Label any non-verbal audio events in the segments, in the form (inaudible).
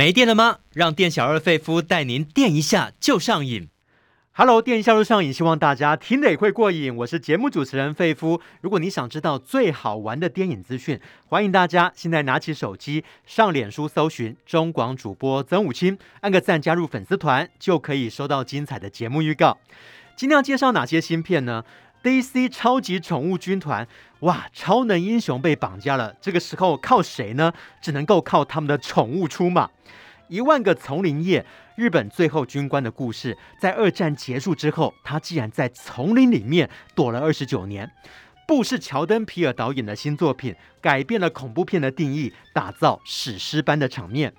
没电了吗？让店小二费夫带您电一下就上瘾。Hello，电一下就上瘾，希望大家听得也会过瘾。我是节目主持人费夫。如果你想知道最好玩的电影资讯，欢迎大家现在拿起手机上脸书搜寻中广主播曾武清，按个赞加入粉丝团，就可以收到精彩的节目预告。今天要介绍哪些新片呢？DC 超级宠物军团，哇，超能英雄被绑架了，这个时候靠谁呢？只能够靠他们的宠物出马。一万个丛林夜，日本最后军官的故事，在二战结束之后，他竟然在丛林里面躲了二十九年。布是乔登皮尔导演的新作品，改变了恐怖片的定义，打造史诗般的场面。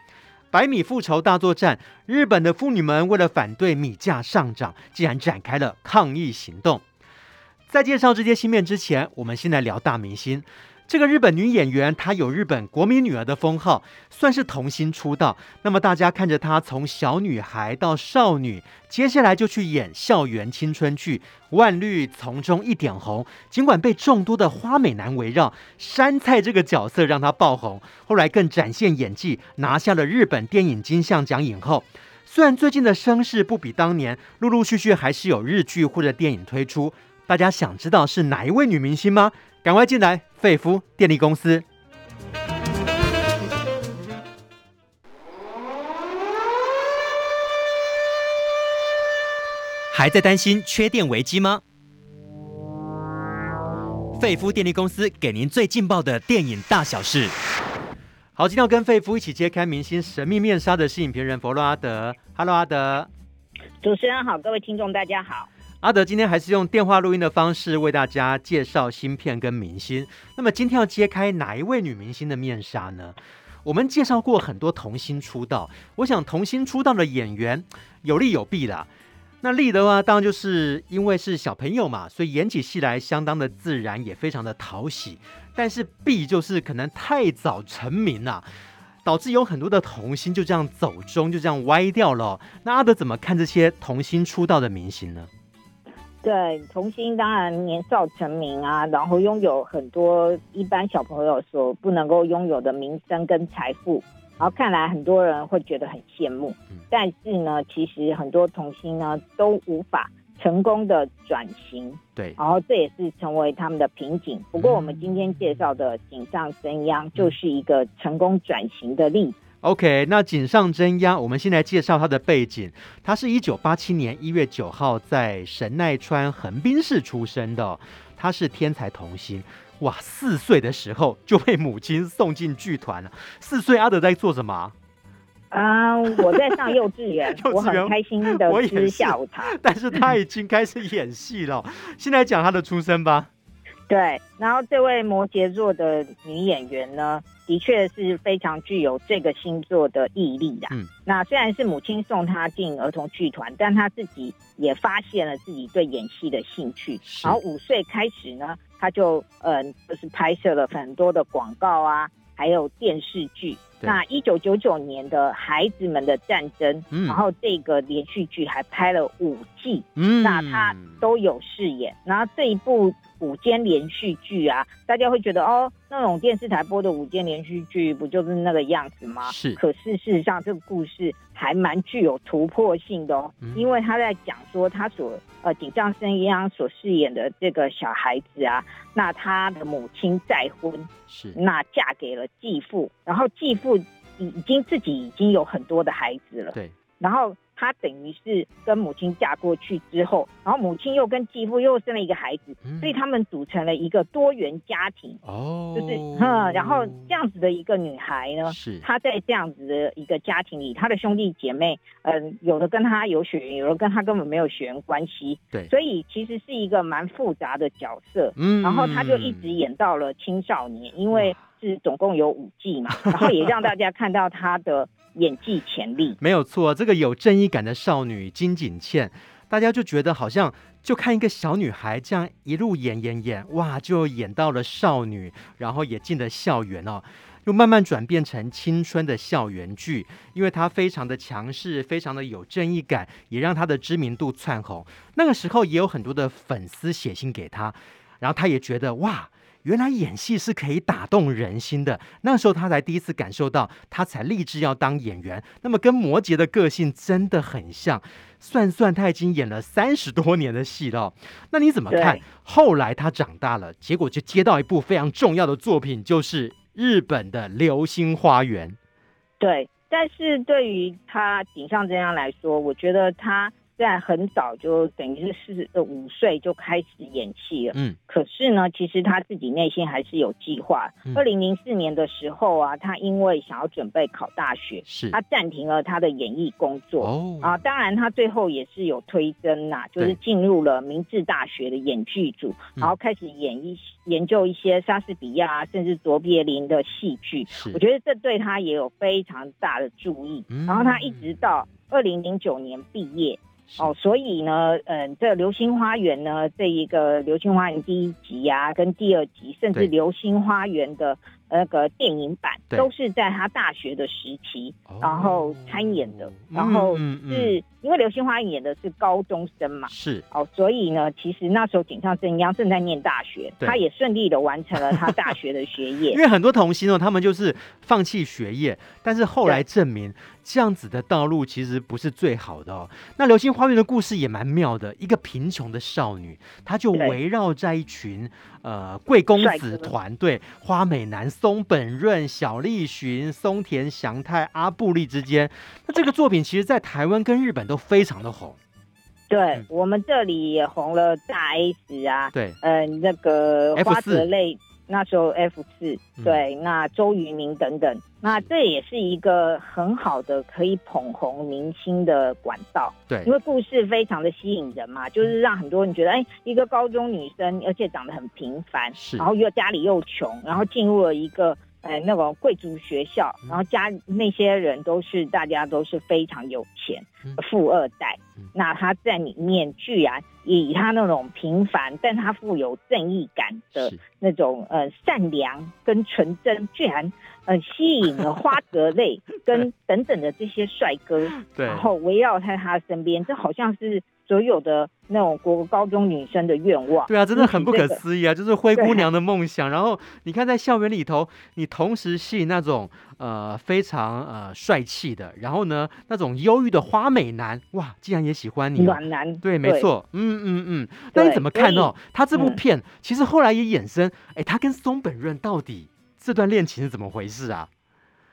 百米复仇大作战，日本的妇女们为了反对米价上涨，竟然展开了抗议行动。在介绍这些新片之前，我们先来聊大明星。这个日本女演员，她有日本国民女儿的封号，算是童星出道。那么大家看着她从小女孩到少女，接下来就去演校园青春剧《万绿丛中一点红》。尽管被众多的花美男围绕，杉菜这个角色让她爆红。后来更展现演技，拿下了日本电影金像奖影后。虽然最近的声势不比当年，陆陆续续还是有日剧或者电影推出。大家想知道是哪一位女明星吗？赶快进来！费夫电力公司。还在担心缺电危机吗？费夫电力公司给您最劲爆的电影大小事。好，今天要跟费夫一起揭开明星神秘面纱的是影评人佛洛阿德。Hello，阿德。主持人好，各位听众大家好。阿德今天还是用电话录音的方式为大家介绍芯片跟明星。那么今天要揭开哪一位女明星的面纱呢？我们介绍过很多童星出道，我想童星出道的演员有利有弊啦。那利的话，当然就是因为是小朋友嘛，所以演起戏来相当的自然，也非常的讨喜。但是弊就是可能太早成名了，导致有很多的童星就这样走中，就这样歪掉了。那阿德怎么看这些童星出道的明星呢？对，童星当然年少成名啊，然后拥有很多一般小朋友所不能够拥有的名声跟财富，然后看来很多人会觉得很羡慕。但是呢，其实很多童星呢都无法成功的转型，对，然后这也是成为他们的瓶颈。不过我们今天介绍的井上真央就是一个成功转型的例子。OK，那井上真央，我们先来介绍他的背景。他是一九八七年一月九号在神奈川横滨市出生的。他是天才童星，哇，四岁的时候就被母亲送进剧团了。四岁阿德在做什么？啊、uh，我在上幼稚园，(laughs) 我很开心的吃下午茶。但是他已经开始演戏了。先来讲他的出生吧。对，然后这位摩羯座的女演员呢，的确是非常具有这个星座的毅力的。嗯，那虽然是母亲送她进儿童剧团，但她自己也发现了自己对演戏的兴趣。然后五岁开始呢，她就嗯、呃，就是拍摄了很多的广告啊，还有电视剧。那一九九九年的《孩子们的战争》，嗯，然后这个连续剧还拍了五季，嗯，那他都有饰演。然后这一部。午间连续剧啊，大家会觉得哦，那种电视台播的午间连续剧不就是那个样子吗？是。可是事实上，这个故事还蛮具有突破性的哦，嗯、因为他在讲说他所呃井上真央所饰演的这个小孩子啊，那他的母亲再婚，是，那嫁给了继父，然后继父已已经自己已经有很多的孩子了，对，然后。他等于是跟母亲嫁过去之后，然后母亲又跟继父又生了一个孩子，嗯、所以他们组成了一个多元家庭。哦，就是，嗯，然后这样子的一个女孩呢，是她在这样子的一个家庭里，她的兄弟姐妹，嗯，有的跟她有血缘，有的跟她根本没有血缘关系。对，所以其实是一个蛮复杂的角色。嗯，然后她就一直演到了青少年，因为是总共有五季嘛，然后也让大家看到她的。演技潜力没有错，这个有正义感的少女金景茜，大家就觉得好像就看一个小女孩这样一路演演演，哇，就演到了少女，然后也进了校园哦，又慢慢转变成青春的校园剧，因为她非常的强势，非常的有正义感，也让她的知名度窜红。那个时候也有很多的粉丝写信给她，然后她也觉得哇。原来演戏是可以打动人心的。那时候他才第一次感受到，他才立志要当演员。那么跟摩羯的个性真的很像。算算他已经演了三十多年的戏了。(laughs) 那你怎么看？后来他长大了，结果就接到一部非常重要的作品，就是日本的《流星花园》。对，但是对于他井上真央来说，我觉得他。在很早就等于是四呃五岁就开始演戏了，嗯，可是呢，其实他自己内心还是有计划。二零零四年的时候啊，他因为想要准备考大学，是他暂停了他的演艺工作。哦啊，当然他最后也是有推甄呐，就是进入了明治大学的演剧组，然后开始演一研究一些莎士比亚甚至卓别林的戏剧。我觉得这对他也有非常大的助益。然后他一直到二零零九年毕业。哦，所以呢，嗯，这《流星花园》呢，这一个《流星花园》第一集啊，跟第二集，甚至《流星花园》的。那个电影版都是在他大学的时期，然后参演的，然后是因为《流星花园》演的是高中生嘛，是哦，所以呢，其实那时候井上真央正在念大学，他也顺利的完成了他大学的学业。(laughs) 因为很多童星哦，他们就是放弃学业，但是后来证明这样子的道路其实不是最好的哦。那《流星花园》的故事也蛮妙的，一个贫穷的少女，她就围绕在一群呃贵公子团队，花美男。松本润、小栗旬、松田翔太、阿布力之间，那这个作品其实，在台湾跟日本都非常的红。对、嗯、我们这里也红了大 S 啊，对，嗯、呃，那个花泽类。那时候 F 四、嗯、对，那周渝民等等，那这也是一个很好的可以捧红明星的管道。对，因为故事非常的吸引人嘛，就是让很多人觉得，哎，一个高中女生，而且长得很平凡，是，然后又家里又穷，然后进入了一个。哎，那种贵族学校，然后家那些人都是大家都是非常有钱，富二代。那他在里面居然以他那种平凡，但他富有正义感的那种呃善良跟纯真，居然呃吸引了花泽类 (laughs) 跟等等的这些帅哥，然后围绕在他身边，这好像是。所有的那种国高中女生的愿望，对啊，真的很不可思议啊！就是灰姑 (laughs) 娘的梦想。然后你看，在校园里头，你同时吸引那种呃非常呃帅气的，然后呢那种忧郁的花美男，哇，竟然也喜欢你，暖男。对，没错，嗯嗯嗯。那你怎么看哦？他这部片其实后来也衍生，哎，他跟松本润到底这段恋情是怎么回事啊？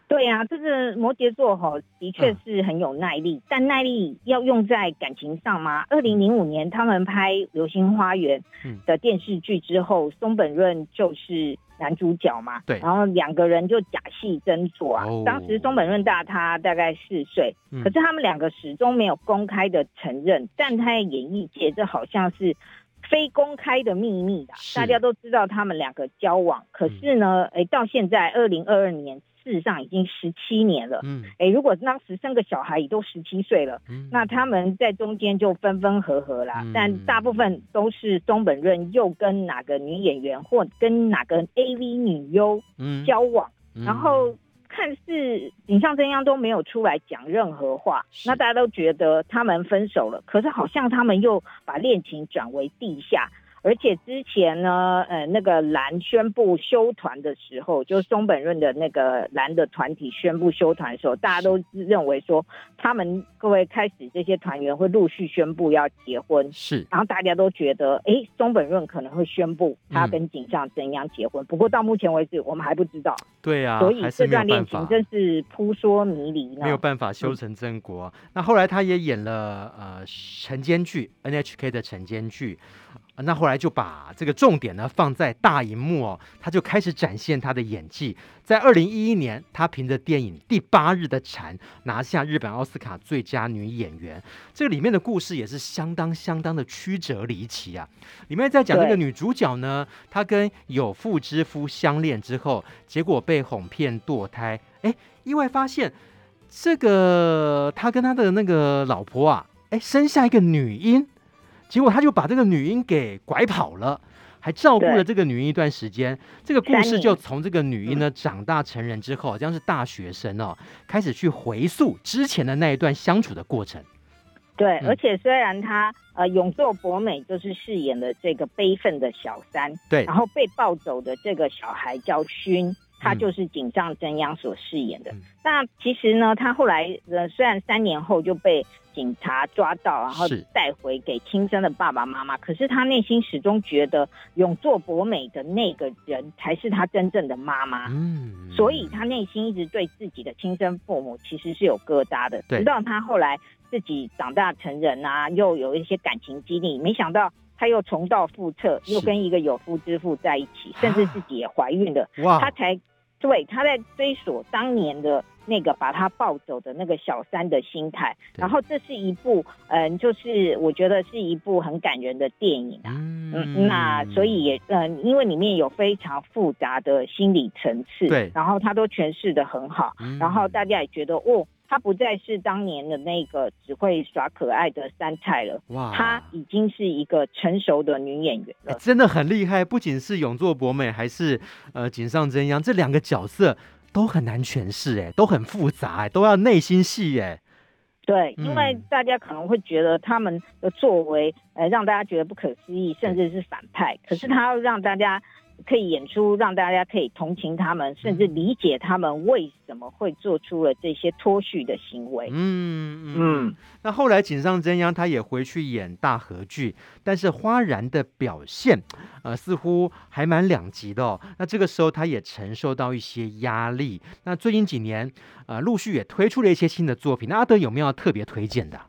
对呀、啊，这个摩羯座哈，的确是很有耐力，嗯、但耐力要用在感情上吗？二零零五年他们拍《流星花园》的电视剧之后，嗯、松本润就是男主角嘛，对，然后两个人就假戏真做啊。哦、当时松本润大他大概四岁，嗯、可是他们两个始终没有公开的承认，但他在演艺界这好像是非公开的秘密的，大家都知道他们两个交往。可是呢，哎、嗯，到现在二零二二年。事实上已经十七年了，嗯，哎，如果当时生个小孩也都十七岁了，嗯，那他们在中间就分分合合啦。嗯，但大部分都是松本润又跟哪个女演员或跟哪个 AV 女优交往，嗯，然后看似井上真央都没有出来讲任何话，那大家都觉得他们分手了，可是好像他们又把恋情转为地下。而且之前呢，呃，那个蓝宣布休团的时候，就是松本润的那个蓝的团体宣布休团的时候，大家都认为说，他们各位开始这些团员会陆续宣布要结婚，是，然后大家都觉得，哎，松本润可能会宣布他跟井上真央结婚，嗯、不过到目前为止，我们还不知道。对啊，所以这段恋情真是扑朔迷离呢，没有办法修成正果。嗯、那后来他也演了呃晨间剧，NHK 的晨间剧。那后来就把这个重点呢放在大荧幕哦，他就开始展现他的演技。在二零一一年，他凭着电影《第八日的蝉》拿下日本奥斯卡最佳女演员。这个里面的故事也是相当相当的曲折离奇啊。里面在讲这个女主角呢，她跟有妇之夫相恋之后，结果被哄骗堕胎，哎，意外发现这个她跟她的那个老婆啊，哎，生下一个女婴。结果他就把这个女婴给拐跑了，还照顾了这个女婴一段时间。对这个故事就从这个女婴呢长大成人之后，好像是大学生哦，开始去回溯之前的那一段相处的过程。对，而且虽然他呃永作博美就是饰演了这个悲愤的小三，对，然后被抱走的这个小孩叫勋。他就是井上真央所饰演的。嗯、那其实呢，他后来呃，虽然三年后就被警察抓到，然后带回给亲生的爸爸妈妈，可是他内心始终觉得永作博美的那个人才是他真正的妈妈。嗯，所以他内心一直对自己的亲生父母其实是有疙瘩的。直到他后来自己长大成人啊，又有一些感情经历，没想到。他又重蹈覆辙，又跟一个有夫之妇在一起，甚至自己也怀孕了。哇！他才对他在追索当年的那个把他抱走的那个小三的心态。然后这是一部嗯，就是我觉得是一部很感人的电影啊。嗯，嗯，那所以也嗯，因为里面有非常复杂的心理层次，对，然后他都诠释的很好，嗯，然后大家也觉得哦。她不再是当年的那个只会耍可爱的三菜了，哇！她已经是一个成熟的女演员了，欸、真的很厉害。不仅是永作博美，还是呃井上真央，这两个角色都很难诠释，哎，都很复杂，哎，都要内心戏，哎。对，因为大家可能会觉得他们的作为，呃，让大家觉得不可思议，甚至是反派。可是他要让大家。可以演出，让大家可以同情他们，甚至理解他们为什么会做出了这些脱序的行为。嗯嗯，嗯。那后来井上真央他也回去演大和剧，但是花然的表现，呃，似乎还蛮两极的哦。那这个时候他也承受到一些压力。那最近几年，呃，陆续也推出了一些新的作品。那阿德有没有要特别推荐的？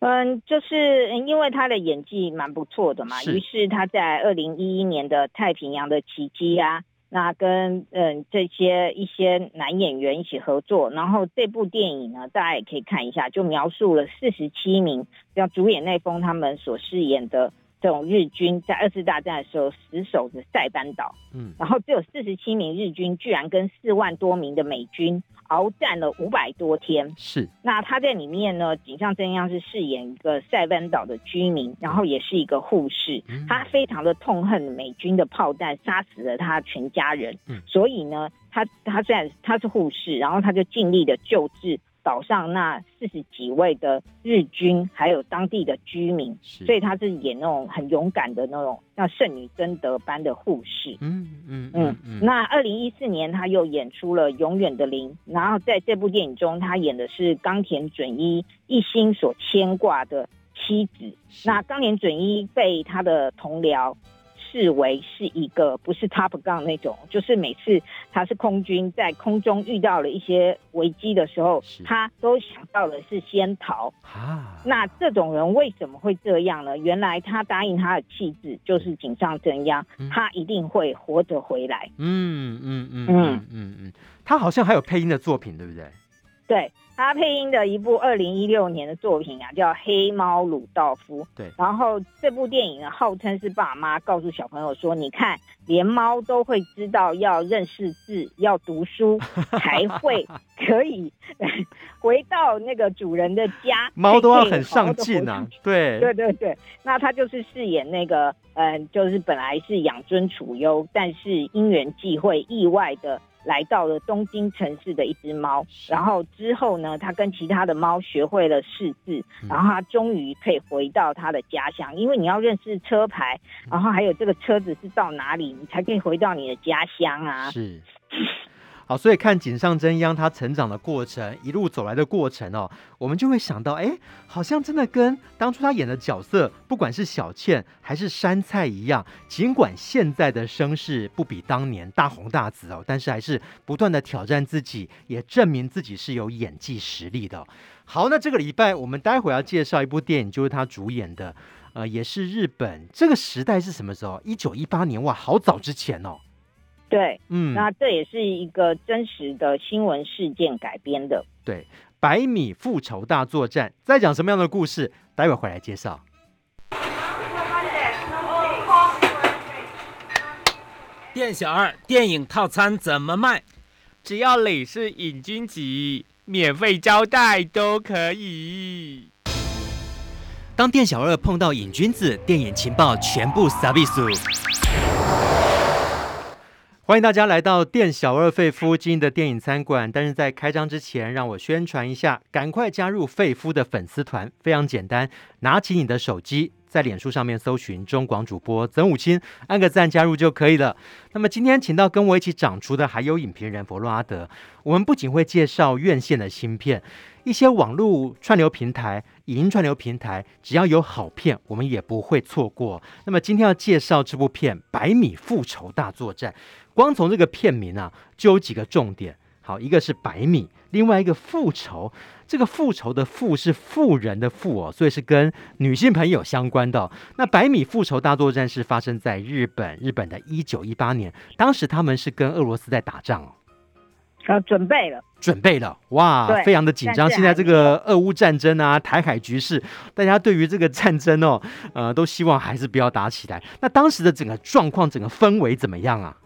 嗯，就是因为他的演技蛮不错的嘛，于是他在二零一一年的《太平洋的奇迹》啊，那跟嗯这些一些男演员一起合作，然后这部电影呢，大家也可以看一下，就描述了四十七名像主演内丰他们所饰演的。这种日军在二次大战的时候死守着塞班岛，嗯，然后只有四十七名日军，居然跟四万多名的美军鏖战了五百多天。是，那他在里面呢，井上真央是饰演一个塞班岛的居民，然后也是一个护士，他非常的痛恨美军的炮弹杀死了他全家人，嗯，所以呢，他他虽然他是护士，然后他就尽力的救治。岛上那四十几位的日军，还有当地的居民，所以他是演那种很勇敢的那种像圣女贞德般的护士。嗯嗯嗯嗯。那二零一四年他又演出了《永远的零》，然后在这部电影中，他演的是冈田准一一心所牵挂的妻子。那冈田准一被他的同僚。视为是一个不是 Top Gun 那种，就是每次他是空军在空中遇到了一些危机的时候，他都想到的是先逃。啊，那这种人为什么会这样呢？原来他答应他的妻子就是井上真央，嗯，他一定会活着回来。嗯嗯嗯嗯嗯嗯，他好像还有配音的作品，对不对？对。他配音的一部二零一六年的作品啊，叫《黑猫鲁道夫》。对，然后这部电影呢，号称是爸妈告诉小朋友说：“你看，连猫都会知道要认识字，要读书，(laughs) 才会可以回到那个主人的家。猫都要很上进啊！对，对对对。那他就是饰演那个，嗯、呃，就是本来是养尊处优，但是因缘际会，意外的。来到了东京城市的一只猫，然后之后呢，他跟其他的猫学会了识字，然后他终于可以回到他的家乡。因为你要认识车牌，然后还有这个车子是到哪里，你才可以回到你的家乡啊。是。好，所以看井上真央他成长的过程，一路走来的过程哦，我们就会想到，哎，好像真的跟当初他演的角色，不管是小倩还是杉菜一样，尽管现在的声势不比当年大红大紫哦，但是还是不断的挑战自己，也证明自己是有演技实力的。好，那这个礼拜我们待会儿要介绍一部电影，就是他主演的，呃，也是日本这个时代是什么时候？一九一八年，哇，好早之前哦。对，嗯，那这也是一个真实的新闻事件改编的。对，百米复仇大作战在讲什么样的故事？待会回来介绍。店小二，电影套餐怎么卖？只要你是瘾君子，免费招待都可以。当店小二碰到瘾君子，电影情报全部撒比苏。欢迎大家来到店小二费夫经营的电影餐馆。但是在开张之前，让我宣传一下，赶快加入费夫的粉丝团，非常简单，拿起你的手机，在脸书上面搜寻中广主播曾武清，按个赞加入就可以了。那么今天请到跟我一起长厨的还有影评人佛洛阿德，我们不仅会介绍院线的新片。一些网络串流平台、影音串流平台，只要有好片，我们也不会错过。那么今天要介绍这部片《百米复仇大作战》，光从这个片名啊，就有几个重点。好，一个是百米，另外一个复仇，这个复仇的复是妇人的富哦，所以是跟女性朋友相关的。那《百米复仇大作战》是发生在日本，日本的一九一八年，当时他们是跟俄罗斯在打仗哦。呃，准备了，准备了，哇，非常的紧张。现在这个俄乌战争啊，台海局势，大家对于这个战争哦，呃，都希望还是不要打起来。那当时的整个状况，整个氛围怎么样啊？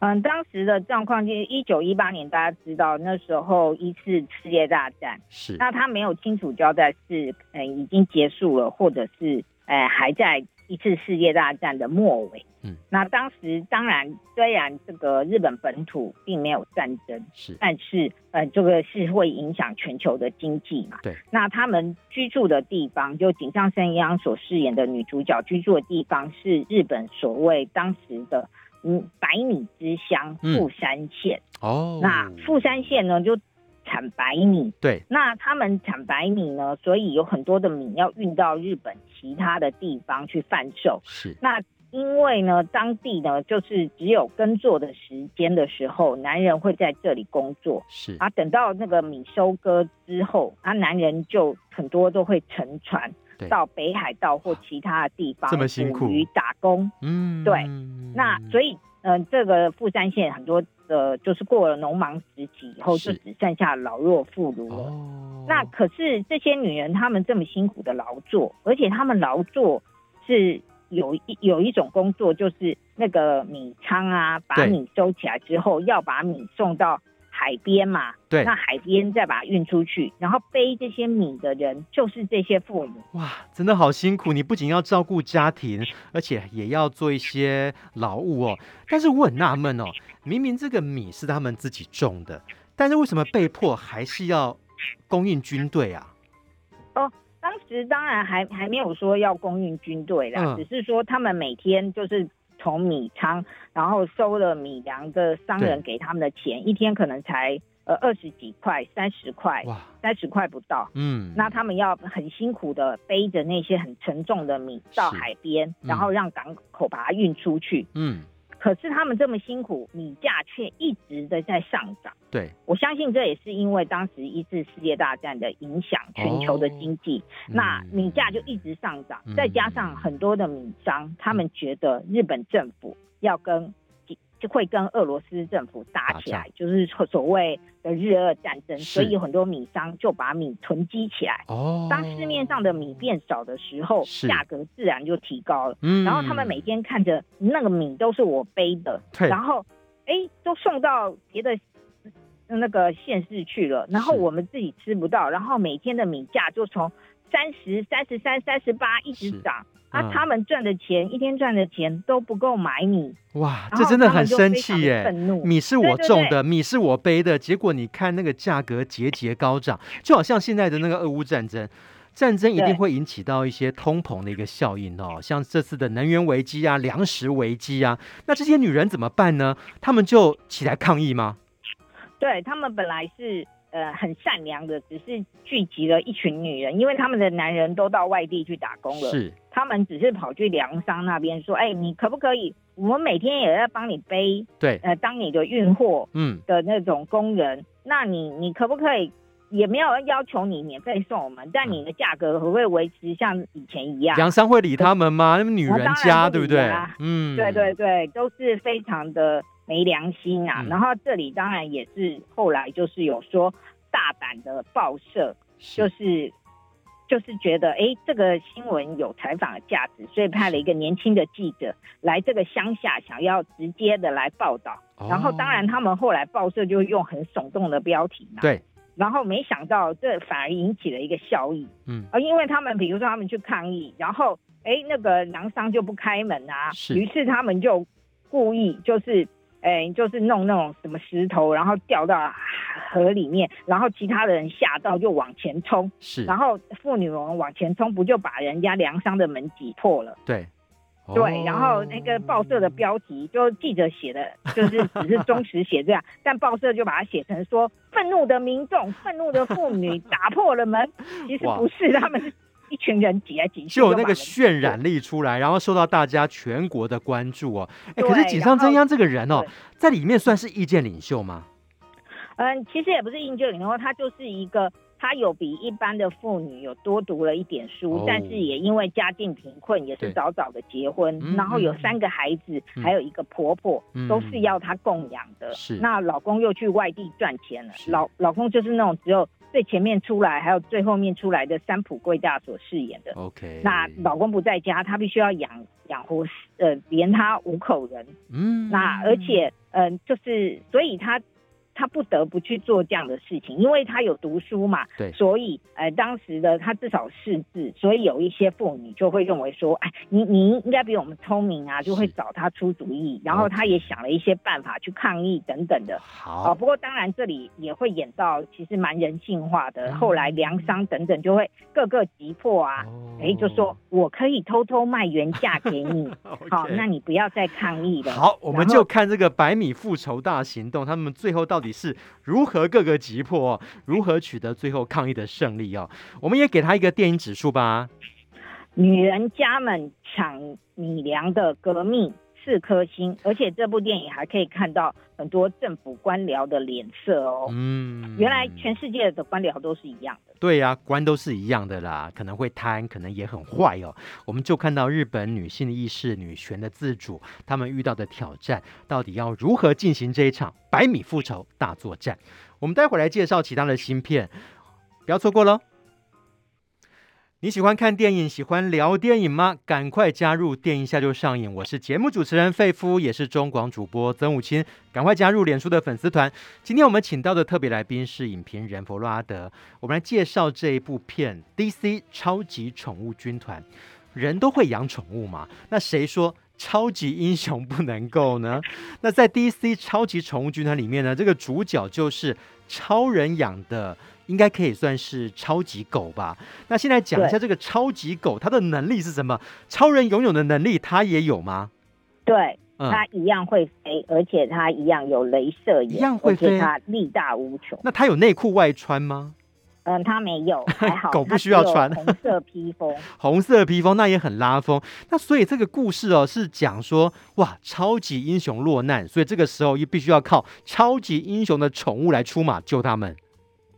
嗯，当时的状况就是一九一八年，大家知道那时候一次世界大战是，那他没有清楚交代是，呃，已经结束了，或者是，呃，还在。一次世界大战的末尾，嗯，那当时当然虽然这个日本本土并没有战争，是，但是呃，这个是会影响全球的经济嘛，对。那他们居住的地方，就井上圣央所饰演的女主角居住的地方，是日本所谓当时的嗯百米之乡富山县，嗯。哦，那富山县呢就。产白米，对，那他们产白米呢，所以有很多的米要运到日本其他的地方去贩售。是，那因为呢，当地呢就是只有耕作的时间的时候，男人会在这里工作。是啊，等到那个米收割之后，啊，男人就很多都会乘船到北海道或其他的地方，这么辛苦，于打工。嗯，对，那所以。嗯、呃，这个富山县很多的，就是过了农忙时期以后，就只剩下老弱妇孺了。哦。那可是这些女人，她们这么辛苦的劳作，而且她们劳作是有一有一种工作，就是那个米仓啊，把米收起来之后，要把米送到。海边嘛，对，那海边再把它运出去，然后背这些米的人就是这些妇女。哇，真的好辛苦！你不仅要照顾家庭，而且也要做一些劳务哦。但是我很纳闷哦，明明这个米是他们自己种的，但是为什么被迫还是要供应军队啊？哦，当时当然还还没有说要供应军队啦，嗯，只是说他们每天就是。从米仓，然后收了米粮的商人给他们的钱，一天可能才呃二十几块、三十块，哇，三十块不到。嗯，那他们要很辛苦的背着那些很沉重的米到海边，嗯，然后让港口把它运出去。嗯。可是他们这么辛苦，米价却一直的在上涨。对，我相信这也是因为当时一次世界大战的影响，全球的经济，哦，那米价就一直上涨，嗯。再加上很多的米商，他们觉得日本政府要跟。就会跟俄罗斯政府打起来，就是所谓的日俄战争，所以很多米商就把米囤积起来。哦，当市面上的米变少的时候，价格自然就提高了。嗯，然后他们每天看着那个米都是我背的，然后哎，都送到别的那个县市去了，然后我们自己吃不到，然后每天的米价就从三十、三十三、三十八一直涨。啊，他们赚的钱，一天赚的钱都不够买米。哇，这真的很生气耶！米是我种的，对对对，米是我背的，结果你看那个价格节节高涨，就好像现在的那个俄乌战争，战争一定会引起到一些通膨的一个效应哦，像这次的能源危机啊、粮食危机啊，那这些女人怎么办呢？她们就起来抗议吗？对，他们本来是。呃，很善良的，只是聚集了一群女人，因为他们的男人都到外地去打工了。是，他们只是跑去粮商那边说：“哎、欸，你可不可以？我们每天也要帮你背，对，呃，当你的运货，嗯，的那种工人。嗯、那你，你可不可以？也没有要求你免费送我们，但你的价格会不会维持像以前一样？粮商会理他们吗？那么女人家，对不对？嗯，对对对，都是非常的。”没良心啊！然后这里当然也是后来就是有说大胆的报社，就是就是觉得哎，这个新闻有采访的价值，所以派了一个年轻的记者来这个乡下，想要直接的来报道。然后当然他们后来报社就用很耸动的标题嘛，对。然后没想到这反而引起了一个效益，嗯，而因为他们比如说他们去抗议，然后哎那个粮商就不开门啊，于是他们就故意就是。哎，就是弄那种什么石头，然后掉到河里面，然后其他的人吓到就往前冲，是，然后妇女们往前冲，不就把人家粮商的门挤破了？对，对，然后那个报社的标题就记者写的，(laughs) 就是只是忠实写这样，但报社就把它写成说，(laughs) 愤怒的民众、愤怒的妇女打破了门，(laughs) 其实不是，他们是。一群人挤来挤去，就有那个渲染力出来，然后受到大家全国的关注哦。哎，可是井上真央这个人哦，在里面算是意见领袖吗？嗯，其实也不是意见领袖，他就是一个，他有比一般的妇女有多读了一点书，哦、但是也因为家境贫困，也是早早的结婚，然后有三个孩子，嗯、还有一个婆婆，嗯、都是要她供养的。是，那老公又去外地赚钱了，老老公就是那种只有。最前面出来，还有最后面出来的三浦贵大所饰演的。OK，那老公不在家，她必须要养养活呃连他五口人。嗯，那而且嗯、呃，就是所以他。他不得不去做这样的事情，因为他有读书嘛，对，所以呃，当时的他至少识字，所以有一些妇女就会认为说，哎，你你应该比我们聪明啊，就会找他出主意，然后他也想了一些办法去抗议等等的。好，不过当然这里也会演到其实蛮人性化的，后来粮商等等就会各个急迫啊，哎，就说我可以偷偷卖原价给你，(laughs) 好，那你不要再抗议了。好，我们就看这个百米复仇大行动，他们最后到底。是如何各个击破，如何取得最后抗议的胜利哦？我们也给他一个电影指数吧。女人家们抢米粮的革命。四颗星，而且这部电影还可以看到很多政府官僚的脸色哦。嗯，原来全世界的官僚都是一样的。对呀、啊，官都是一样的啦，可能会贪，可能也很坏哦。我们就看到日本女性的意识、女权的自主，他们遇到的挑战，到底要如何进行这一场百米复仇大作战？我们待会来介绍其他的芯片，不要错过喽。你喜欢看电影，喜欢聊电影吗？赶快加入电影下就上映！我是节目主持人费夫，也是中广主播曾武清。赶快加入脸书的粉丝团。今天我们请到的特别来宾是影评人佛洛阿德，我们来介绍这一部片《DC 超级宠物军团》。人都会养宠物吗？那谁说超级英雄不能够呢？那在 DC 超级宠物军团里面呢，这个主角就是超人养的。应该可以算是超级狗吧？那现在讲一下这个超级狗，它的能力是什么？超人拥有的能力，它也有吗？对，它一样会飞，而且它一样有镭射眼，一样会飞，它力大无穷。那它有内裤外穿吗？嗯，它没有，(laughs) 还好。狗不需要穿红色披风，(laughs) 红色披风那也很拉风。那所以这个故事哦，是讲说哇，超级英雄落难，所以这个时候又必须要靠超级英雄的宠物来出马救他们。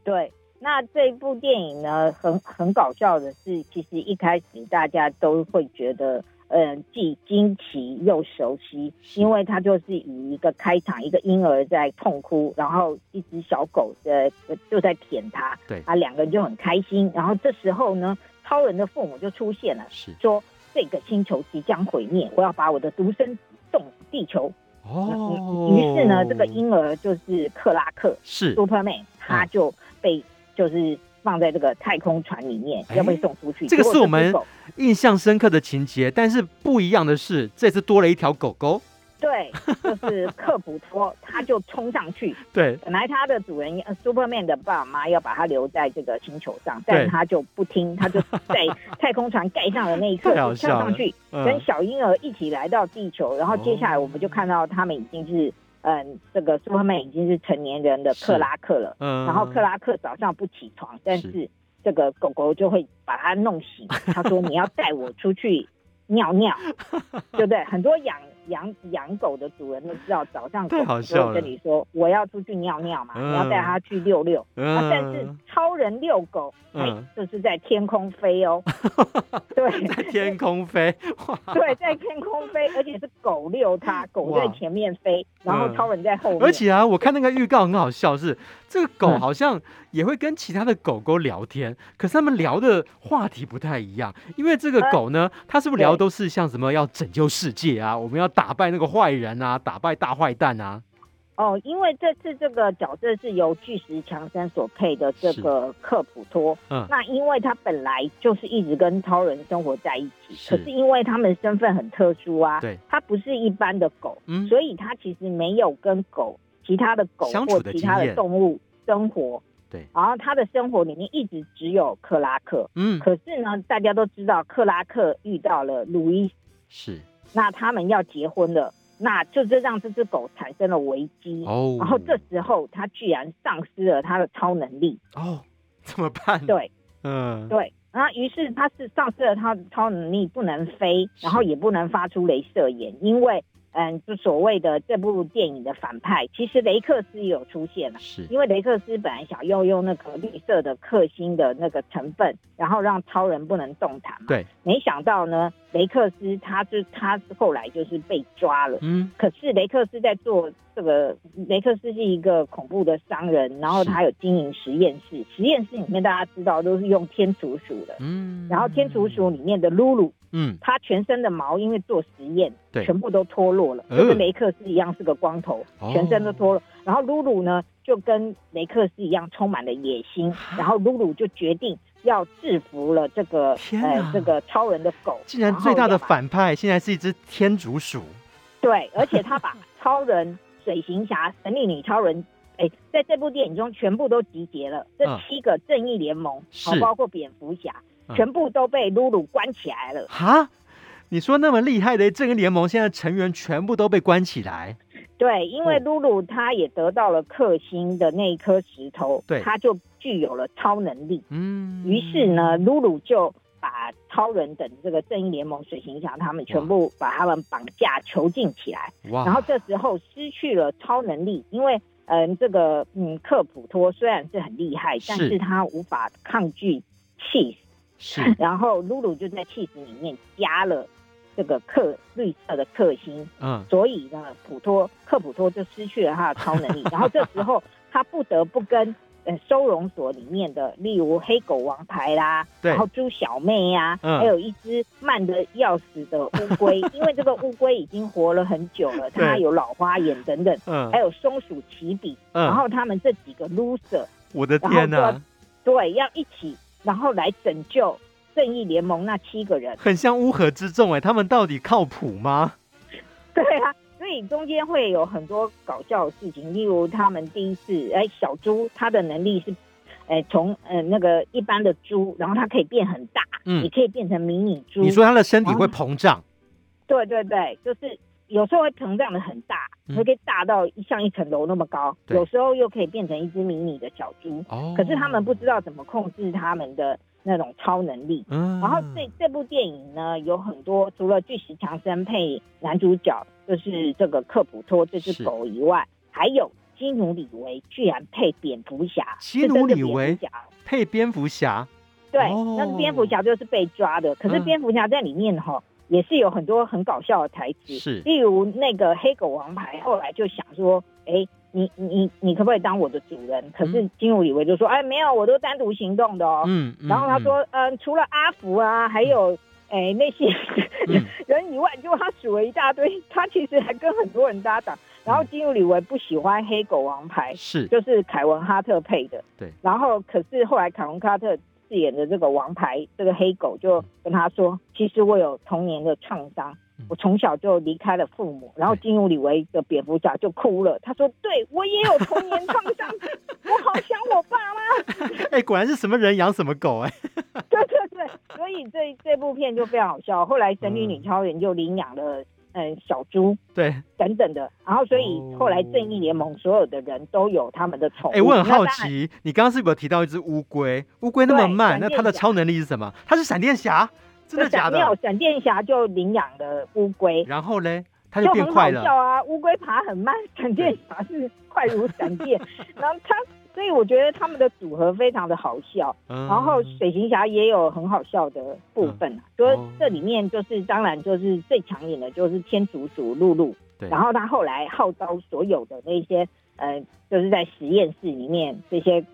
对。那这部电影呢，很很搞笑的是，其实一开始大家都会觉得，嗯、呃，既惊奇又熟悉，因为它就是以一个开场，一个婴儿在痛哭，然后一只小狗的就在舔它，对，啊，两个人就很开心。然后这时候呢，超人的父母就出现了，是说这个星球即将毁灭，我要把我的独生子送地球。哦，于是呢，这个婴儿就是克拉克，是 Superman，他就被。嗯就是放在这个太空船里面，要被送出去。这个是我们印象深刻的情节，但是不一样的是，这次多了一条狗狗。对，就是克普托，他就冲上去。(laughs) 对，本来他的主人 Superman 的爸爸妈妈要把他留在这个星球上，但他就不听，他就在太空船盖上的那一刻 (laughs) 就跳上去，跟小婴儿一起来到地球。然后接下来我们就看到他们已经是。嗯，这个苏赫曼已经是成年人的克拉克了。嗯，然后克拉克早上不起床，但是这个狗狗就会把它弄醒。他说：“你要带我出去尿尿，(laughs) 对不对？”很多养养养狗的主人都知道，早上狗狗就会跟你说：“我要出去尿尿嘛，你要带它去遛遛。”啊，但是超人遛狗，哎，就是在天空飞哦。(laughs) 对，在天空飞。对，在天空飞，而且是狗遛它，狗在前面飞。然后超人在后面，而且啊，我看那个预告很好笑是，是这个狗好像也会跟其他的狗狗聊天，嗯、可是他们聊的话题不太一样。因为这个狗呢，它是不是聊的都是像什么要拯救世界啊，我们要打败那个坏人啊，打败大坏蛋啊？哦，因为这次这个角色是由巨石强森所配的这个克普托，嗯，那因为他本来就是一直跟超人生活在一起，是。可是因为他们身份很特殊啊，对，他不是一般的狗，嗯，所以他其实没有跟狗其他的狗或其他的动物生活，对，然后他的生活里面一直只有克拉克，嗯，可是呢，大家都知道克拉克遇到了路易斯，是，那他们要结婚了。那就是让这只狗产生了危机哦，然后这时候它居然丧失了它的超能力哦，怎么办？对，嗯，对，然后于是它是丧失了它的超能力，不能飞，然后也不能发出镭射眼，因为。嗯，就所谓的这部电影的反派，其实雷克斯也有出现了，是因为雷克斯本来想要用那个绿色的克星的那个成分，然后让超人不能动弹嘛。对，没想到呢，雷克斯他就他后来就是被抓了。嗯，可是雷克斯在做这个，雷克斯是一个恐怖的商人，然后他有经营实验室，实验室里面大家知道都是用天竺鼠的。嗯，然后天竺鼠里面的露露。嗯，他全身的毛因为做实验，对，全部都脱落了，就跟雷克斯一样是个光头，呃、全身都脱落。然后露露呢，就跟雷克斯一样充满了野心，然后露露就决定要制服了这个哪呃这个超人的狗。竟然最大的反派现在是一只天竺鼠。对，而且他把超人、水行侠、神力女超人，哎，在这部电影中全部都集结了，这七个正义联盟，好、嗯，包括蝙蝠侠。全部都被露露关起来了。哈，你说那么厉害的正义联盟，现在成员全部都被关起来？对，因为露露她也得到了克星的那一颗石头，对，她就具有了超能力。嗯，于是呢，露露就把超人等这个正义联盟、水行侠他们全部把他们绑架囚禁起来。哇！然后这时候失去了超能力，因为嗯，这个嗯，克普托虽然是很厉害，但是他无法抗拒气。是，(laughs) 然后露露就在气死里面加了这个克绿色的克星，嗯，所以呢，普托克普托就失去了他的超能力，然后这时候他不得不跟呃收容所里面的，例如黑狗王牌啦，对然后猪小妹呀、啊，嗯、还有一只慢的要死的乌龟，因为这个乌龟已经活了很久了，(laughs) 它有老花眼等等，嗯，还有松鼠奇比，嗯，然后他们这几个 loser，我的天哪，对，要一起。然后来拯救正义联盟那七个人，很像乌合之众哎，他们到底靠谱吗？(laughs) 对啊，所以中间会有很多搞笑的事情，例如他们第一次，哎，小猪它的能力是，哎，从呃那个一般的猪，然后它可以变很大，嗯，你可以变成迷你猪。你说它的身体会膨胀？对对对，就是。有时候会膨胀的很大，会可以大到像一层楼那么高。嗯、有时候又可以变成一只迷你的小猪。哦、可是他们不知道怎么控制他们的那种超能力。嗯、然后这这部电影呢，有很多除了巨石强森配男主角，就是这个克普托这只狗以外，是还有基努里维居然配蝙蝠侠。基努里维配蝙蝠侠？对，哦、那是蝙蝠侠就是被抓的。可是蝙蝠侠在里面哈。嗯也是有很多很搞笑的台词，是，例如那个黑狗王牌后来就想说，哎、欸，你你你可不可以当我的主人？可是基努李维就说，哎、欸，没有，我都单独行动的哦。嗯，嗯然后他说，嗯、呃，除了阿福啊，还有哎、欸、那些人以外，就他数了一大堆，他其实还跟很多人搭档。然后基努李维不喜欢黑狗王牌，是，就是凯文哈特配的。对，然后可是后来凯文哈特。饰演的这个王牌，这个黑狗就跟他说：“其实我有童年的创伤，我从小就离开了父母。”然后进入李维的蝙蝠侠就哭了，他说：“对，我也有童年创伤，(laughs) 我好想我爸妈。(laughs) ”哎，果然是什么人养什么狗 (laughs) 哎！对对对，所以这这部片就非常好笑。后来神女女超人就领养了。嗯，小猪对等等的，然后所以后来正义联盟所有的人都有他们的宠物。哎、欸，我很好奇，你刚刚是不是有提到一只乌龟？乌龟那么慢，那它的超能力是什么？它是闪电侠？真的假的？没有，闪电侠就领养了乌龟，然后呢，它就变快了。啊，乌龟爬很慢，闪电侠是快如闪电，(laughs) 然后它。所以我觉得他们的组合非常的好笑，嗯、然后水行侠也有很好笑的部分啊。所以、嗯、这里面就是当然就是最抢眼的就是天竺鼠露露，对然后他后来号召所有的那些呃，就是在实验室里面这些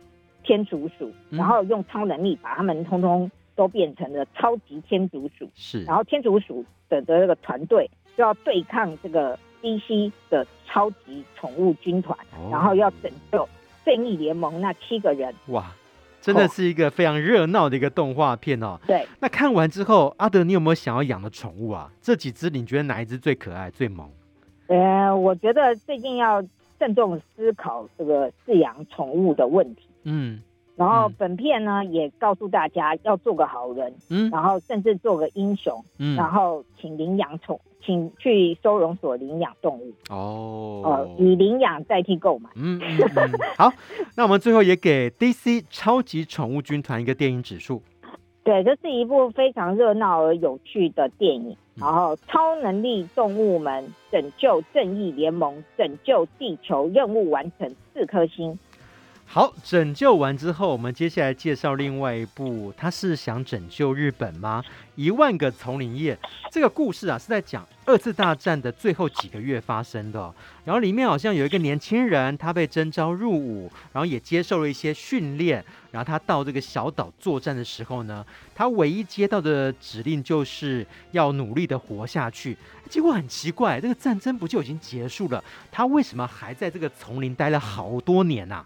天竺鼠，嗯、然后用超能力把他们通通都变成了超级天竺鼠。是，然后天竺鼠的的这个团队就要对抗这个。DC 的超级宠物军团，哦、然后要拯救正义联盟那七个人。哇，真的是一个非常热闹的一个动画片哦。对，那看完之后，阿德，你有没有想要养的宠物啊？这几只你觉得哪一只最可爱、最萌？呃，我觉得最近要慎重思考这个饲养宠物的问题。嗯。然后本片呢、嗯、也告诉大家要做个好人，嗯，然后甚至做个英雄，嗯，然后请领养宠，请去收容所领养动物。哦，呃，以领养代替购买，嗯，嗯，嗯。(laughs) 好，那我们最后也给 DC 超级宠物军团一个电影指数，对，这是一部非常热闹而有趣的电影，然后超能力动物们拯救正义联盟，拯救地球，任务完成四颗星。好，拯救完之后，我们接下来介绍另外一部。他是想拯救日本吗？一万个丛林夜这个故事啊，是在讲二次大战的最后几个月发生的。然后里面好像有一个年轻人，他被征召入伍，然后也接受了一些训练。然后他到这个小岛作战的时候呢，他唯一接到的指令就是要努力的活下去。结果很奇怪，这个战争不就已经结束了？他为什么还在这个丛林待了好多年啊？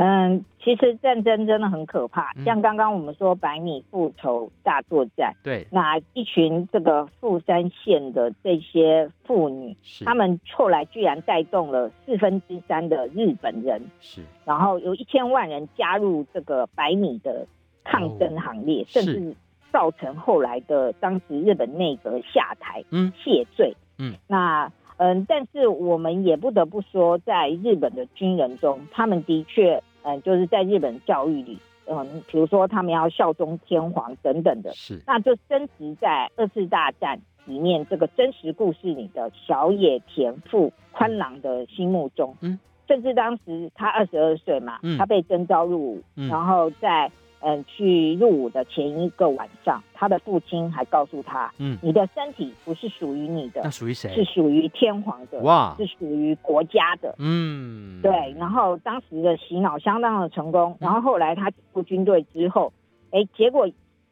嗯，其实战争真的很可怕。像刚刚我们说百米复仇大作战，对，那一群这个富山县的这些妇女，他们后来居然带动了四分之三的日本人，是，然后有一千万人加入这个百米的抗争行列，甚至造成后来的当时日本内阁下台，嗯，谢罪，嗯，那。嗯，但是我们也不得不说，在日本的军人中，他们的确，嗯，就是在日本教育里，嗯，比如说他们要效忠天皇等等的，是，那就真实在二次大战里面这个真实故事里的小野田富宽郎的心目中，嗯，甚至当时他二十二岁嘛，嗯，他被征召入伍，嗯，然后在。嗯，去入伍的前一个晚上，他的父亲还告诉他：“嗯，你的身体不是属于你的，那属于谁？是属于天皇的，哇，是属于国家的。”嗯，对。然后当时的洗脑相当的成功。然后后来他进入军队之后，哎，结果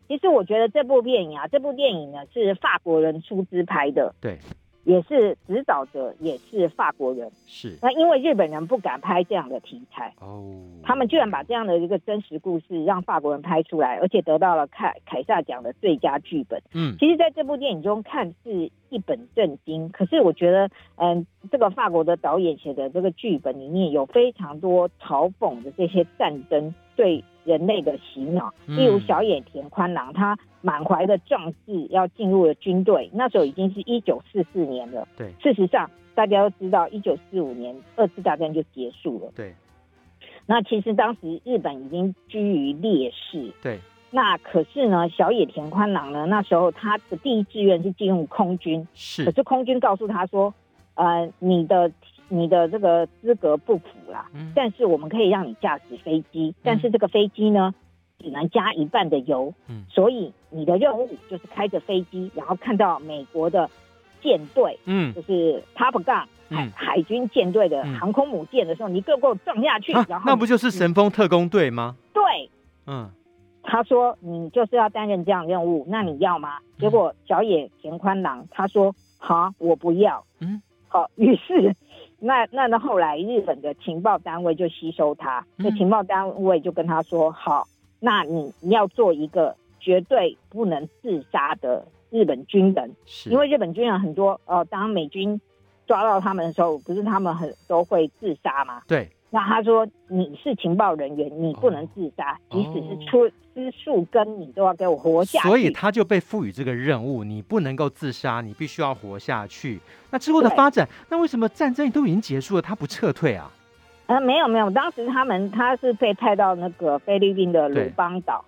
其实我觉得这部电影啊，这部电影呢是法国人出资拍的。对。也是指导者，也是法国人。是，那因为日本人不敢拍这样的题材哦，他们居然把这样的一个真实故事让法国人拍出来，而且得到了凯凯撒奖的最佳剧本。嗯，其实在这部电影中看似一本正经，可是我觉得，嗯，这个法国的导演写的这个剧本里面有非常多嘲讽的这些战争对人类的洗脑，例如小野田宽郎，他满怀的壮志要进入了军队，那时候已经是一九四四年了。对，事实上大家都知道，一九四五年二次大战就结束了。对，那其实当时日本已经居于劣势。对，那可是呢，小野田宽郎呢，那时候他的第一志愿是进入空军，是，可是空军告诉他说，呃，你的。你的这个资格不符啦，嗯，但是我们可以让你驾驶飞机，但是这个飞机呢，只能加一半的油，嗯，所以你的任务就是开着飞机，然后看到美国的舰队，嗯，就是 Top Gun 海海军舰队的航空母舰的时候，你够不够撞下去？然后那不就是神风特工队吗？对，嗯，他说你就是要担任这样任务，那你要吗？结果小野田宽郎他说好，我不要，嗯，好，于是。那那那后来日本的情报单位就吸收他，那情报单位就跟他说：“好，那你你要做一个绝对不能自杀的日本军人，因为日本军人很多哦、呃，当美军抓到他们的时候，不是他们很都会自杀吗？对。”那他说，你是情报人员，你不能自杀，即使是出吃树根，你都要给我活下去。所以他就被赋予这个任务，你不能够自杀，你必须要活下去。那之后的发展，那为什么战争都已经结束了，他不撤退啊？呃，没有没有，当时他们他是被派到那个菲律宾的鲁邦岛，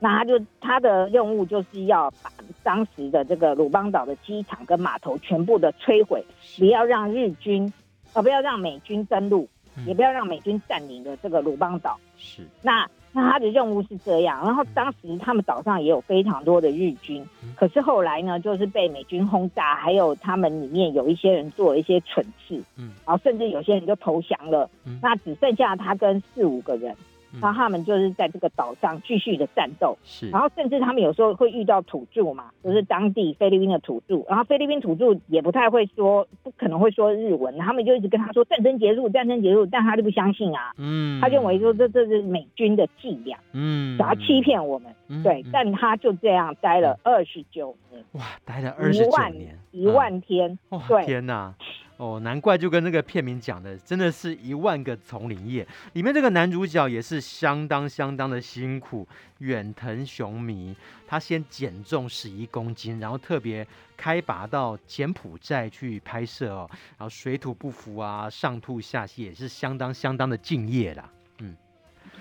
那他就他的任务就是要把当时的这个鲁邦岛的机场跟码头全部的摧毁，不要让日军，呃，不要让美军登陆。也不要让美军占领了这个鲁邦岛。是，那那他的任务是这样。然后当时他们岛上也有非常多的日军，可是后来呢，就是被美军轰炸，还有他们里面有一些人做了一些蠢事，嗯，然后甚至有些人就投降了，那只剩下他跟四五个人。然后他们就是在这个岛上继续的战斗。是，然后甚至他们有时候会遇到土著嘛，就是当地菲律宾的土著，然后菲律宾土著也不太会说，不可能会说日文，他们就一直跟他说战争结束，战争结束，但他就不相信啊，嗯，他认为说这这是美军的伎俩，嗯，想要欺骗我们，嗯、对、嗯，但他就这样待了二十九年，哇，待了二十九年，一万天，嗯、对，天哪！(laughs) 哦，难怪就跟那个片名讲的，真的是一万个丛林夜。里面这个男主角也是相当相当的辛苦，远藤雄迷，他先减重十一公斤，然后特别开拔到柬埔寨去拍摄哦，然后水土不服啊，上吐下泻，也是相当相当的敬业啦。嗯，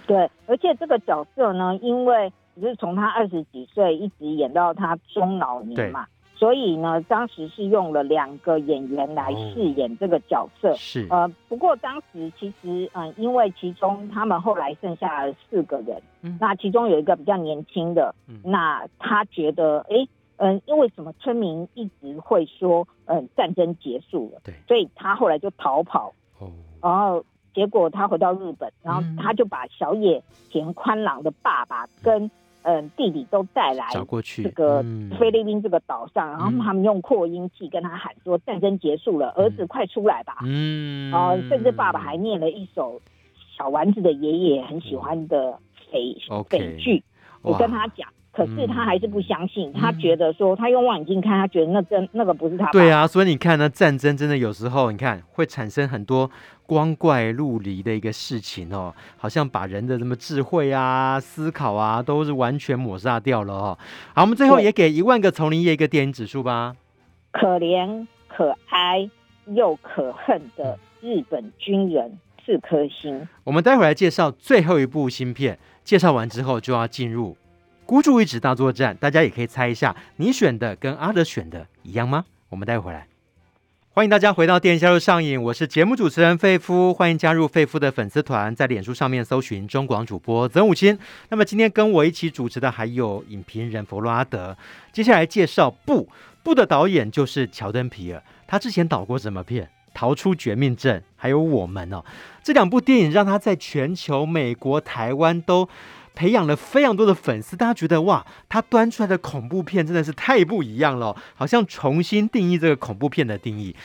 对，而且这个角色呢，因为就是从他二十几岁一直演到他中老年嘛。所以呢，当时是用了两个演员来饰演这个角色。哦、是呃，不过当时其实嗯、呃，因为其中他们后来剩下了四个人，嗯，那其中有一个比较年轻的，嗯，那他觉得，哎，嗯、呃，因为什么村民一直会说，嗯、呃，战争结束了，对，所以他后来就逃跑。哦，然后结果他回到日本，然后他就把小野田宽朗的爸爸跟。嗯，弟弟都带来这个菲律宾这个岛上，嗯，然后他们用扩音器跟他喊说：“战争结束了，嗯，儿子快出来吧。”嗯，然后甚至爸爸还念了一首小丸子的爷爷很喜欢的匪匪剧，我跟他讲。可是他还是不相信，嗯、他觉得说他用望远镜看，他觉得那真那个不是他。对啊，所以你看呢，战争真的有时候你看会产生很多光怪陆离的一个事情哦，好像把人的什么智慧啊、思考啊，都是完全抹杀掉了哦。好，我们最后也给一万个丛林夜一个电影指数吧。可怜、可爱又可恨的日本军人四颗星。我们待会来介绍最后一部新片，介绍完之后就要进入。孤注一掷大作战，大家也可以猜一下，你选的跟阿德选的一样吗？我们待会回来。欢迎大家回到电影销售上瘾，我是节目主持人费夫，欢迎加入费夫的粉丝团，在脸书上面搜寻中广主播曾武清。那么今天跟我一起主持的还有影评人弗洛阿德。接下来介绍布布的导演就是乔登皮尔，他之前导过什么片？逃出绝命镇，还有我们哦，这两部电影让他在全球、美国、台湾都。培养了非常多的粉丝，大家觉得哇，他端出来的恐怖片真的是太不一样了，好像重新定义这个恐怖片的定义。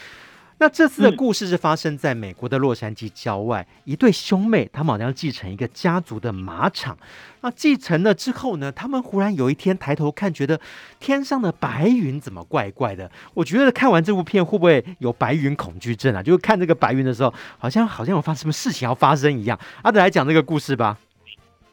那这次的故事是发生在美国的洛杉矶郊外，一对兄妹，他们好像要继承一个家族的马场。那继承了之后呢，他们忽然有一天抬头看，觉得天上的白云怎么怪怪的？我觉得看完这部片会不会有白云恐惧症啊？就是看这个白云的时候，好像好像有发生什么事情要发生一样。阿德来讲这个故事吧。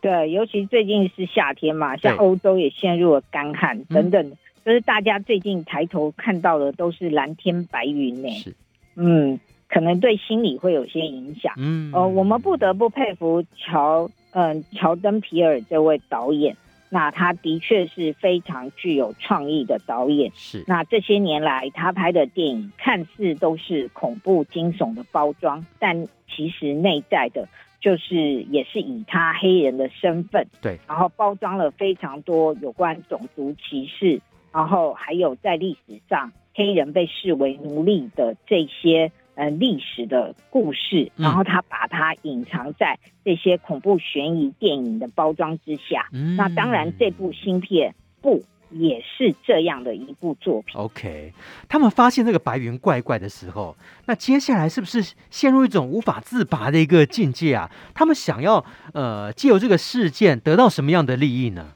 对，尤其最近是夏天嘛，像欧洲也陷入了干旱等等，嗯，就是大家最近抬头看到的都是蓝天白云呢。是，嗯，可能对心理会有些影响。嗯，呃，我们不得不佩服乔，嗯，乔登皮尔这位导演，那他的确是非常具有创意的导演。是，那这些年来他拍的电影看似都是恐怖惊悚的包装，但其实内在的。就是也是以他黑人的身份，对，然后包装了非常多有关种族歧视，然后还有在历史上黑人被视为奴隶的这些呃历史的故事，然后他把它隐藏在这些恐怖悬疑电影的包装之下。嗯，那当然这部新片不。也是这样的一部作品。OK，他们发现这个白云怪怪的时候，那接下来是不是陷入一种无法自拔的一个境界啊？他们想要呃借由这个事件得到什么样的利益呢？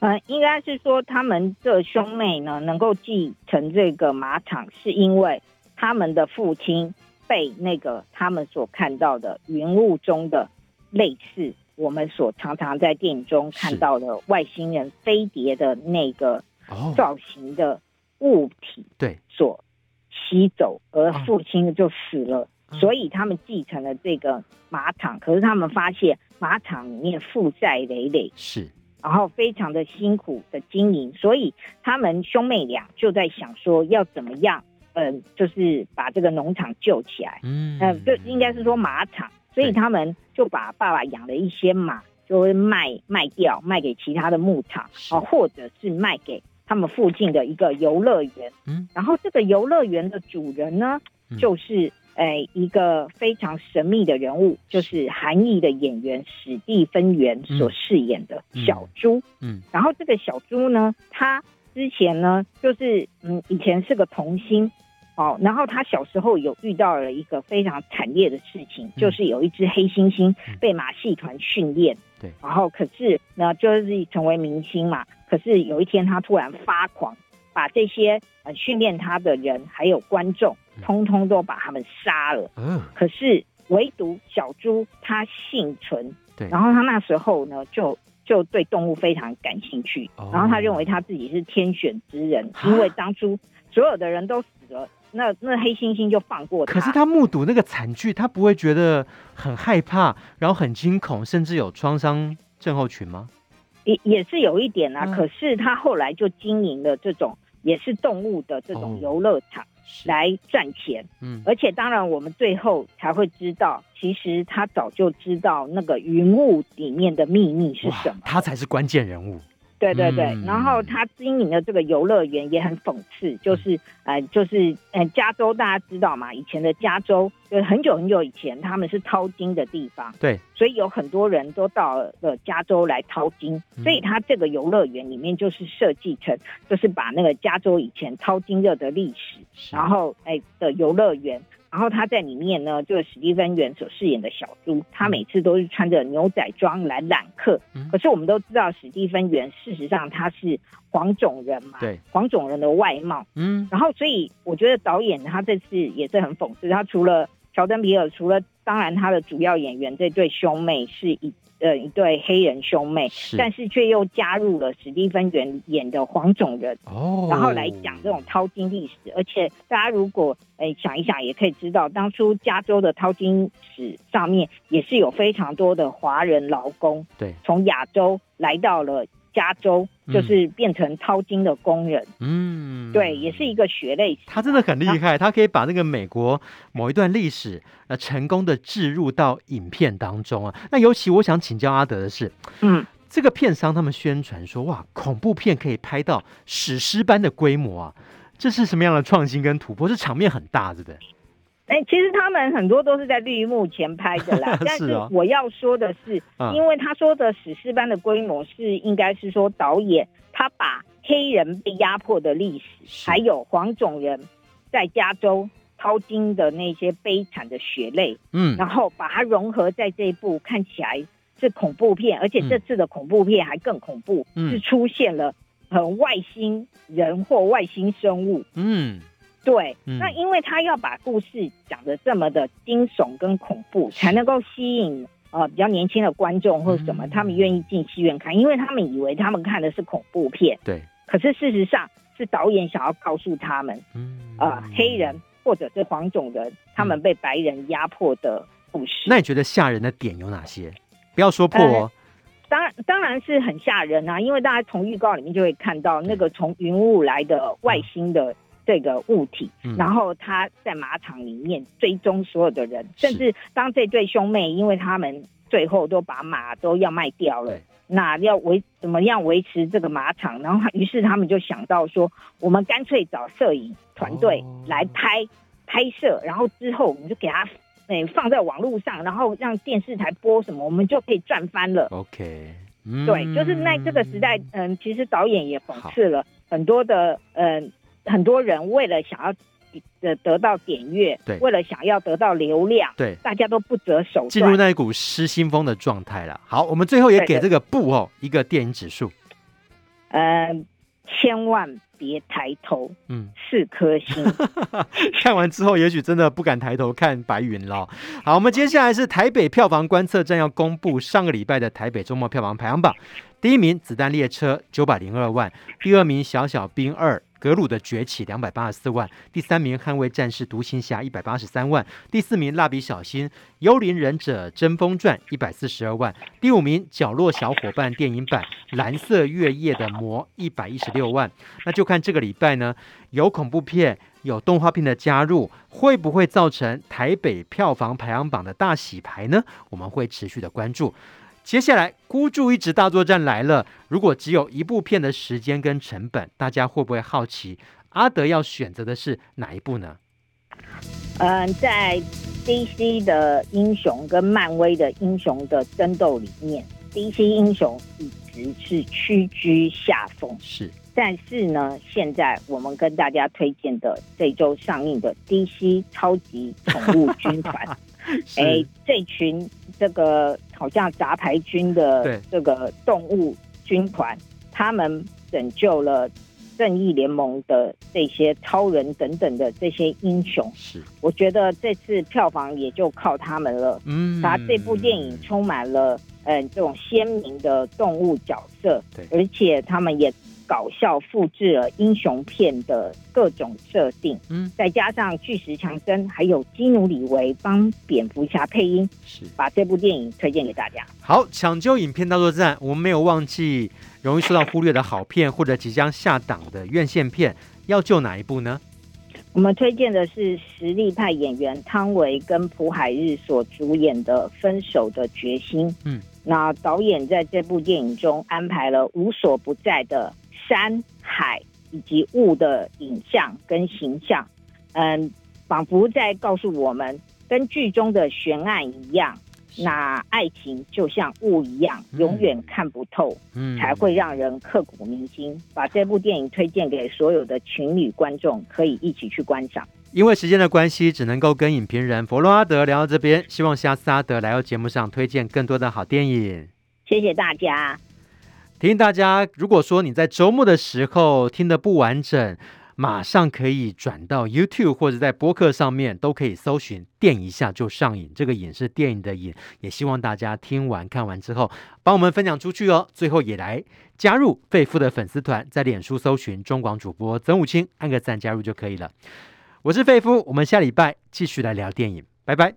呃，应该是说他们这兄妹呢能够继承这个马场，是因为他们的父亲被那个他们所看到的云雾中的类似。我们所常常在电影中看到的外星人飞碟的那个造型的物体，对，所吸走，而父亲就死了，所以他们继承了这个马场。可是他们发现马场里面负债累累，是，然后非常的辛苦的经营，所以他们兄妹俩就在想说要怎么样，嗯，就是把这个农场救起来，嗯，就应该是说马场。所以他们就把爸爸养的一些马，就会卖卖掉，卖给其他的牧场啊，或者是卖给他们附近的一个游乐园。嗯，然后这个游乐园的主人呢，就是哎，一个非常神秘的人物，就是韩裔的演员史蒂芬元所饰演的小猪。嗯，嗯，然后这个小猪呢，他之前呢，就是嗯，以前是个童星，哦，然后他小时候有遇到了一个非常惨烈的事情，嗯、就是有一只黑猩猩被马戏团训练，对、嗯，然后可是呢，就是成为明星嘛，可是有一天他突然发狂。把这些呃训练他的人还有观众，通通都把他们杀了。嗯，可是唯独小猪他幸存。对，然后他那时候呢，就就对动物非常感兴趣。哦，然后他认为他自己是天选之人，因为当初所有的人都死了，那那黑猩猩就放过他。可是他目睹那个惨剧，他不会觉得很害怕，然后很惊恐，甚至有创伤症候群吗？也也是有一点啊。嗯，可是他后来就经营了这种。也是动物的这种游乐场来赚钱，嗯，而且当然我们最后才会知道，其实他早就知道那个云雾里面的秘密是什么，他才是关键人物。对对对，嗯、然后他经营的这个游乐园也很讽刺，就是、嗯、呃，就是呃，加州大家知道嘛，以前的加州就是很久很久以前，他们是淘金的地方，对，所以有很多人都到了加州来淘金，嗯、所以他这个游乐园里面就是设计成，就是把那个加州以前淘金热的历史，然后哎的游乐园。然后他在里面呢，就是史蒂芬元所饰演的小猪，他每次都是穿着牛仔装来揽客。嗯、可是我们都知道，史蒂芬元事实上他是黄种人嘛，对，黄种人的外貌。嗯，然后所以我觉得导演他这次也是很讽刺，他除了乔登皮尔，除了当然他的主要演员这对兄妹是一。呃，一对黑人兄妹，是但是却又加入了史蒂芬演演的黄种人，哦，然后来讲这种淘金历史。而且大家如果哎想一想，也可以知道，当初加州的淘金史上面也是有非常多的华人劳工，对，从亚洲来到了。加州就是变成淘金的工人，嗯，对，也是一个血泪史。他真的很厉害，他可以把那个美国某一段历史呃成功的置入到影片当中啊。那尤其我想请教阿德的是，嗯，这个片商他们宣传说，哇，恐怖片可以拍到史诗般的规模啊，这是什么样的创新跟突破？这场面很大，对不对？哎、欸，其实他们很多都是在绿幕前拍的啦。(laughs) 但是我要说的是，因为他说的史诗般的规模，是应该是说导演他把黑人被压迫的历史，还有黄种人在加州淘金的那些悲惨的血泪，嗯，然后把它融合在这一部看起来是恐怖片，而且这次的恐怖片还更恐怖，是出现了很外星人或外星生物，嗯。对，那因为他要把故事讲的这么的惊悚跟恐怖，才能够吸引呃比较年轻的观众或者什么，他们愿意进戏院看，因为他们以为他们看的是恐怖片。对，可是事实上是导演想要告诉他们，呃，黑人或者是黄种人他们被白人压迫的故事。那你觉得吓人的点有哪些？不要说破哦。呃，当然当然是很吓人啊，因为大家从预告里面就会看到那个从云雾来的外星的。这个物体，然后他在马场里面追踪所有的人，嗯、甚至当这对兄妹，因为他们最后都把马都要卖掉了，那要维怎么样维持这个马场？然后于是他们就想到说，我们干脆找摄影团队来拍、哦、拍摄，然后之后我们就给他诶放在网络上，然后让电视台播什么，我们就可以赚翻了。OK，、嗯、对，就是那这个时代，嗯，其实导演也讽刺了很多的，嗯。很多人为了想要得得到点阅，对，为了想要得到流量，对，大家都不择手段，进入那一股失心疯的状态了。好，我们最后也给这个布哦一个电影指数，呃，千万别抬头，嗯，四颗星。(laughs) 看完之后，也许真的不敢抬头看白云了。好，我们接下来是台北票房观测站要公布上个礼拜的台北周末票房排行榜，第一名《子弹列车》九百零二万，第二名《小小兵二》。格鲁的崛起两百八十四万，第三名捍卫战士独行侠一百八十三万，第四名蜡笔小新幽灵忍者争锋传一百四十二万，第五名角落小伙伴电影版蓝色月夜的魔一百一十六万。那就看这个礼拜呢，有恐怖片、有动画片的加入，会不会造成台北票房排行榜的大洗牌呢？我们会持续的关注。接下来，孤注一掷大作战来了。如果只有一部片的时间跟成本，大家会不会好奇阿德要选择的是哪一部呢？嗯，在 DC 的英雄跟漫威的英雄的争斗里面，DC 英雄一直是屈居下风。是，但是呢，现在我们跟大家推荐的这周上映的 DC 超级宠物军团，(laughs) (laughs) 哎、欸，这群这个好像杂牌军的这个动物军团，他们拯救了。正义联盟的这些超人等等的这些英雄，是。我觉得这次票房也就靠他们了。嗯，他这部电影充满了嗯、呃、这种鲜明的动物角色，对，而且他们也搞笑复制了英雄片的各种设定。嗯，再加上巨石强森还有基努里维帮蝙蝠侠配音，是把这部电影推荐给大家。好，抢救影片大作战，我们没有忘记。容易受到忽略的好片，或者即将下档的院线片，要救哪一部呢？我们推荐的是实力派演员汤唯跟朴海日所主演的《分手的决心》。嗯，那导演在这部电影中安排了无所不在的山海以及雾的影像跟形象，嗯，仿佛在告诉我们，跟剧中的悬案一样。那爱情就像雾一样，永远看不透，嗯，才会让人刻骨铭心。把这部电影推荐给所有的情侣观众，可以一起去观赏。因为时间的关系，只能够跟影评人佛罗阿德聊到这边。希望下次阿德来到节目上推荐更多的好电影。谢谢大家。提醒大家，如果说你在周末的时候听得不完整，马上可以转到 YouTube 或者在播客上面都可以搜寻，电一下就上瘾。这个瘾是电影的瘾，也希望大家听完看完之后帮我们分享出去哦。最后也来加入费夫的粉丝团，在脸书搜寻中广主播曾武清，按个赞加入就可以了。我是费夫，我们下礼拜继续来聊电影，拜拜。